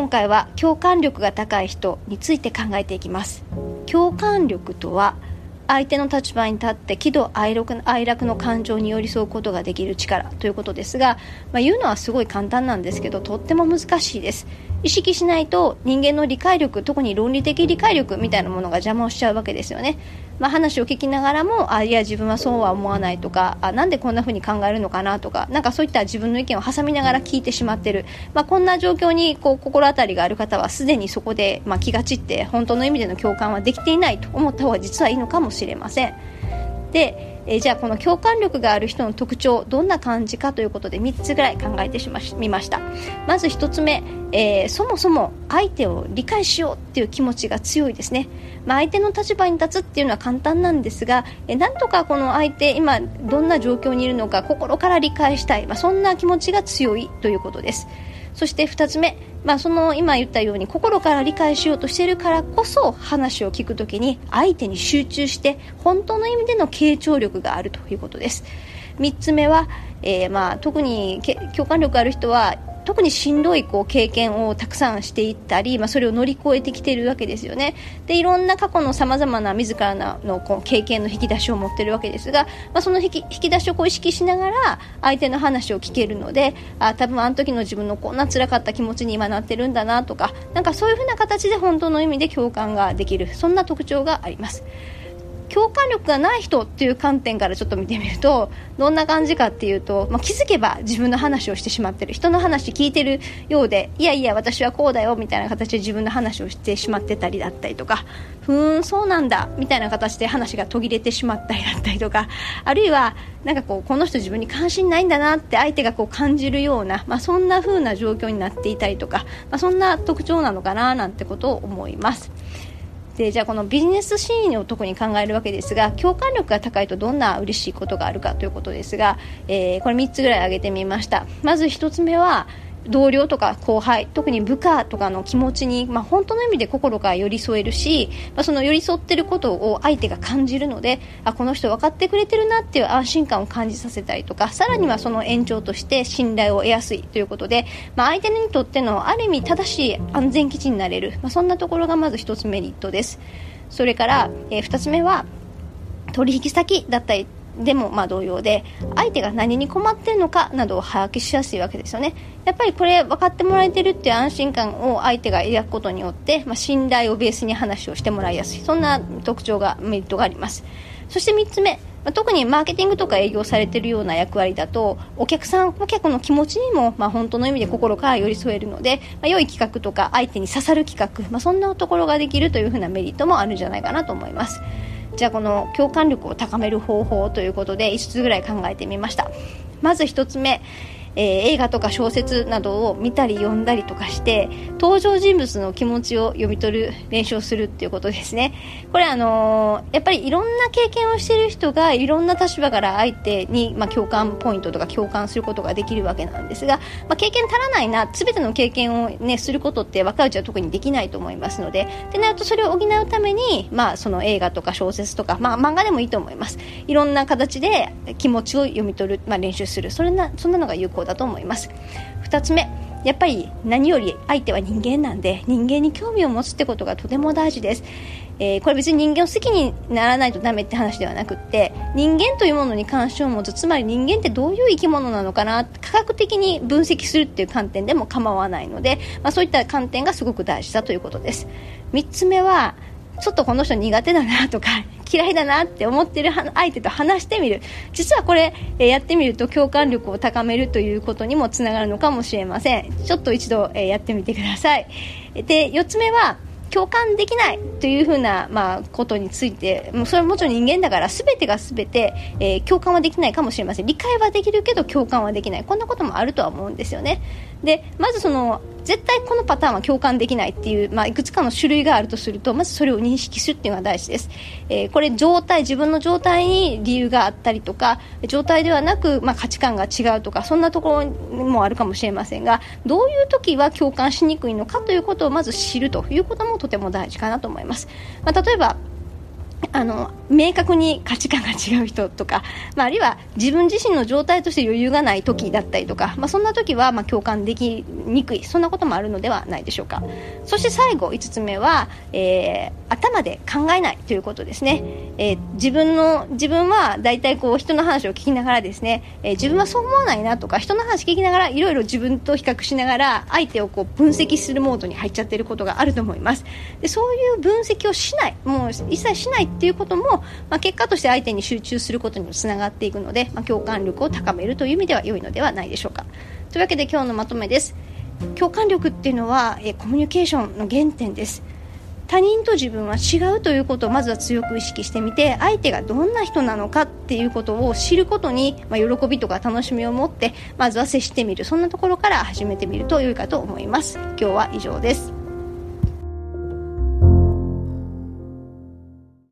今回は共感力が高い人について考えていきます。共感力とは相手の立場に立って喜怒哀楽哀楽の感情に寄り添うことができる力ということですが、まあ、言うのはすごい簡単なんですけどとっても難しいです。意識しないと人間の理解力特に論理的理解力みたいなものが邪魔をしちゃうわけですよね、まあ、話を聞きながらもあいや自分はそうは思わないとかあなんでこんな風に考えるのかなとかなかそういった自分の意見を挟みながら聞いてしまってる、まあ、こんな状況にこう心当たりがある方はすでにそこで、ま、気が散って本当の意味での共感はできていないと思った方が実はいいのかもしれません。でえー、じゃあこの共感力がある人の特徴どんな感じかということで3つぐらい考えてしまみました。まず1つ目、えー、そもそも相手を理解しようっていう気持ちが強いですね、まあ、相手の立場に立つっていうのは簡単なんですが、えー、なんとかこの相手今どんな状況にいるのか心から理解したい、まあ、そんな気持ちが強いということです。そして2つ目、まあ、その今言ったように心から理解しようとしているからこそ話を聞くときに相手に集中して本当の意味での傾聴力があるということです。3つ目は、えー、まあ特に共感力ある人は特にしんどいこう経験をたくさんしていったり、まあ、それを乗り越えてきているわけですよねでいろんな過去のさまざまな自らのこう経験の引き出しを持っているわけですが、まあ、その引き引き出しをこう意識しながら相手の話を聞けるのであ多分あの時の自分のこんな辛かった気持ちに今なってるんだなとかなんかそういうふうな形で本当の意味で共感ができるそんな特徴があります。共感力がない人っていう観点からちょっと見てみるとどんな感じかっていうと、まあ、気づけば自分の話をしてしまってる人の話聞いてるようでいやいや私はこうだよみたいな形で自分の話をしてしまってたりだったりとかふーんそうなんだみたいな形で話が途切れてしまったりだったりとかあるいはなんかこうこの人自分に関心ないんだなって相手がこう感じるような、まあ、そんな風な状況になっていたりとか、まあ、そんな特徴なのかななんてことを思います。でじゃあこのビジネスシーンを特に考えるわけですが共感力が高いとどんな嬉しいことがあるかということですが、えー、これ3つぐらい挙げてみました。まず1つ目は同僚とか後輩特に部下とかの気持ちに、まあ、本当の意味で心から寄り添えるし、まあ、その寄り添ってることを相手が感じるのであこの人分かってくれてるなっていう安心感を感じさせたりとかさらにはその延長として信頼を得やすいということで、まあ、相手にとってのある意味正しい安全基地になれる、まあ、そんなところがまず1つメリットです。それから、えー、2つ目は取引先だったりでもまあ同様で相手が何に困っているのかなどを把握しやすいわけですよね。やっぱりこれ分かってもらえてるっていう安心感を相手が抱くことによって、まあ、信頼をベースに話をしてもらいやすい。そんな特徴がメリットがあります。そして3つ目ま、特にマーケティングとか営業されているような役割だとお客さん顧客の気持ちにも、まあ、本当の意味で心から寄り添えるので、まあ、良い企画とか相手に刺さる企画、まあ、そんなところができるというふうなメリットもあるんじゃないかなと思います。じゃあこの共感力を高める方法ということで5つぐらい考えてみました。まず1つ目えー、映画とか小説などを見たり読んだりとかして登場人物の気持ちを読み取る練習をするっていうことですね。これあのー、やっぱりいろんな経験をしている人がいろんな立場から相手に、まあ、共感ポイントとか共感することができるわけなんですが、まあ、経験足らないな全ての経験を、ね、することって若いうちは特にできないと思いますので。ってなるとそれを補うために、まあ、その映画とか小説とか、まあ、漫画でもいいと思います。いろんな形で気持ちを読み取る、まあ、練習する。それなそんなのが有効だと思います。2つ目やっぱり何より相手は人間なんで人間に興味を持つってことがとても大事です、えー、これ別に人間を好きにならないとダメって話ではなくって人間というものに関心を持つつまり人間ってどういう生き物なのかな科学的に分析するっていう観点でも構わないので、まあ、そういった観点がすごく大事だということです。3つ目はちょっとこの人苦手だなとか 嫌いだなって思ってる相手と話してみる。実はこれ、やってみると共感力を高めるということにもつながるのかもしれません。ちょっと一度、やってみてください。で4つ目は共感できないというふうな、まあ、ことについてもうそれはもちろん人間だから全てが全て、えー、共感はできないかもしれません。理解はできるけど共感はできない。こんなこともあるとは思うんですよね。でまずその絶対このパターンは共感できないっていう、まあ、いくつかの種類があるとするとまずそれを認識するっていうのが大事です、えー、これ状態自分の状態に理由があったりとか状態ではなく、まあ、価値観が違うとかそんなところもあるかもしれませんがどういう時は共感しにくいのかということをまず知るということもとても大事かなと思います、まあ、例えばあの明確に価値観が違う人とか、まあ、あるいは自分自身の状態として余裕がない時だったりとか、まあ、そんな時はま共感できにくい。そんなこともあるのではないでしょうか。そして最後5つ目は、えー、頭で考えないということですね、えー、自分の自分は大体こう人の話を聞きながらですね、えー、自分はそう思わないなとか人の話聞きながらいろいろ自分と比較しながら相手をこう分析するモードに入っちゃってることがあると思います。でそういう分析をしない。もう一切しないっていうことも、まあ、結果として相手に集中することにもつながっていくので、まあ、共感力を高めるという意味では良いのではないでしょうか。というわけで今日のまとめです。共感力っていうのはえコミュニケーションの原点です。他人と自分は違うということをまずは強く意識してみて相手がどんな人なのかっていうことを知ることに、まあ、喜びとか楽しみを持ってまずは接してみる。そんなところから始めてみると良いかと思います。今日は以上です。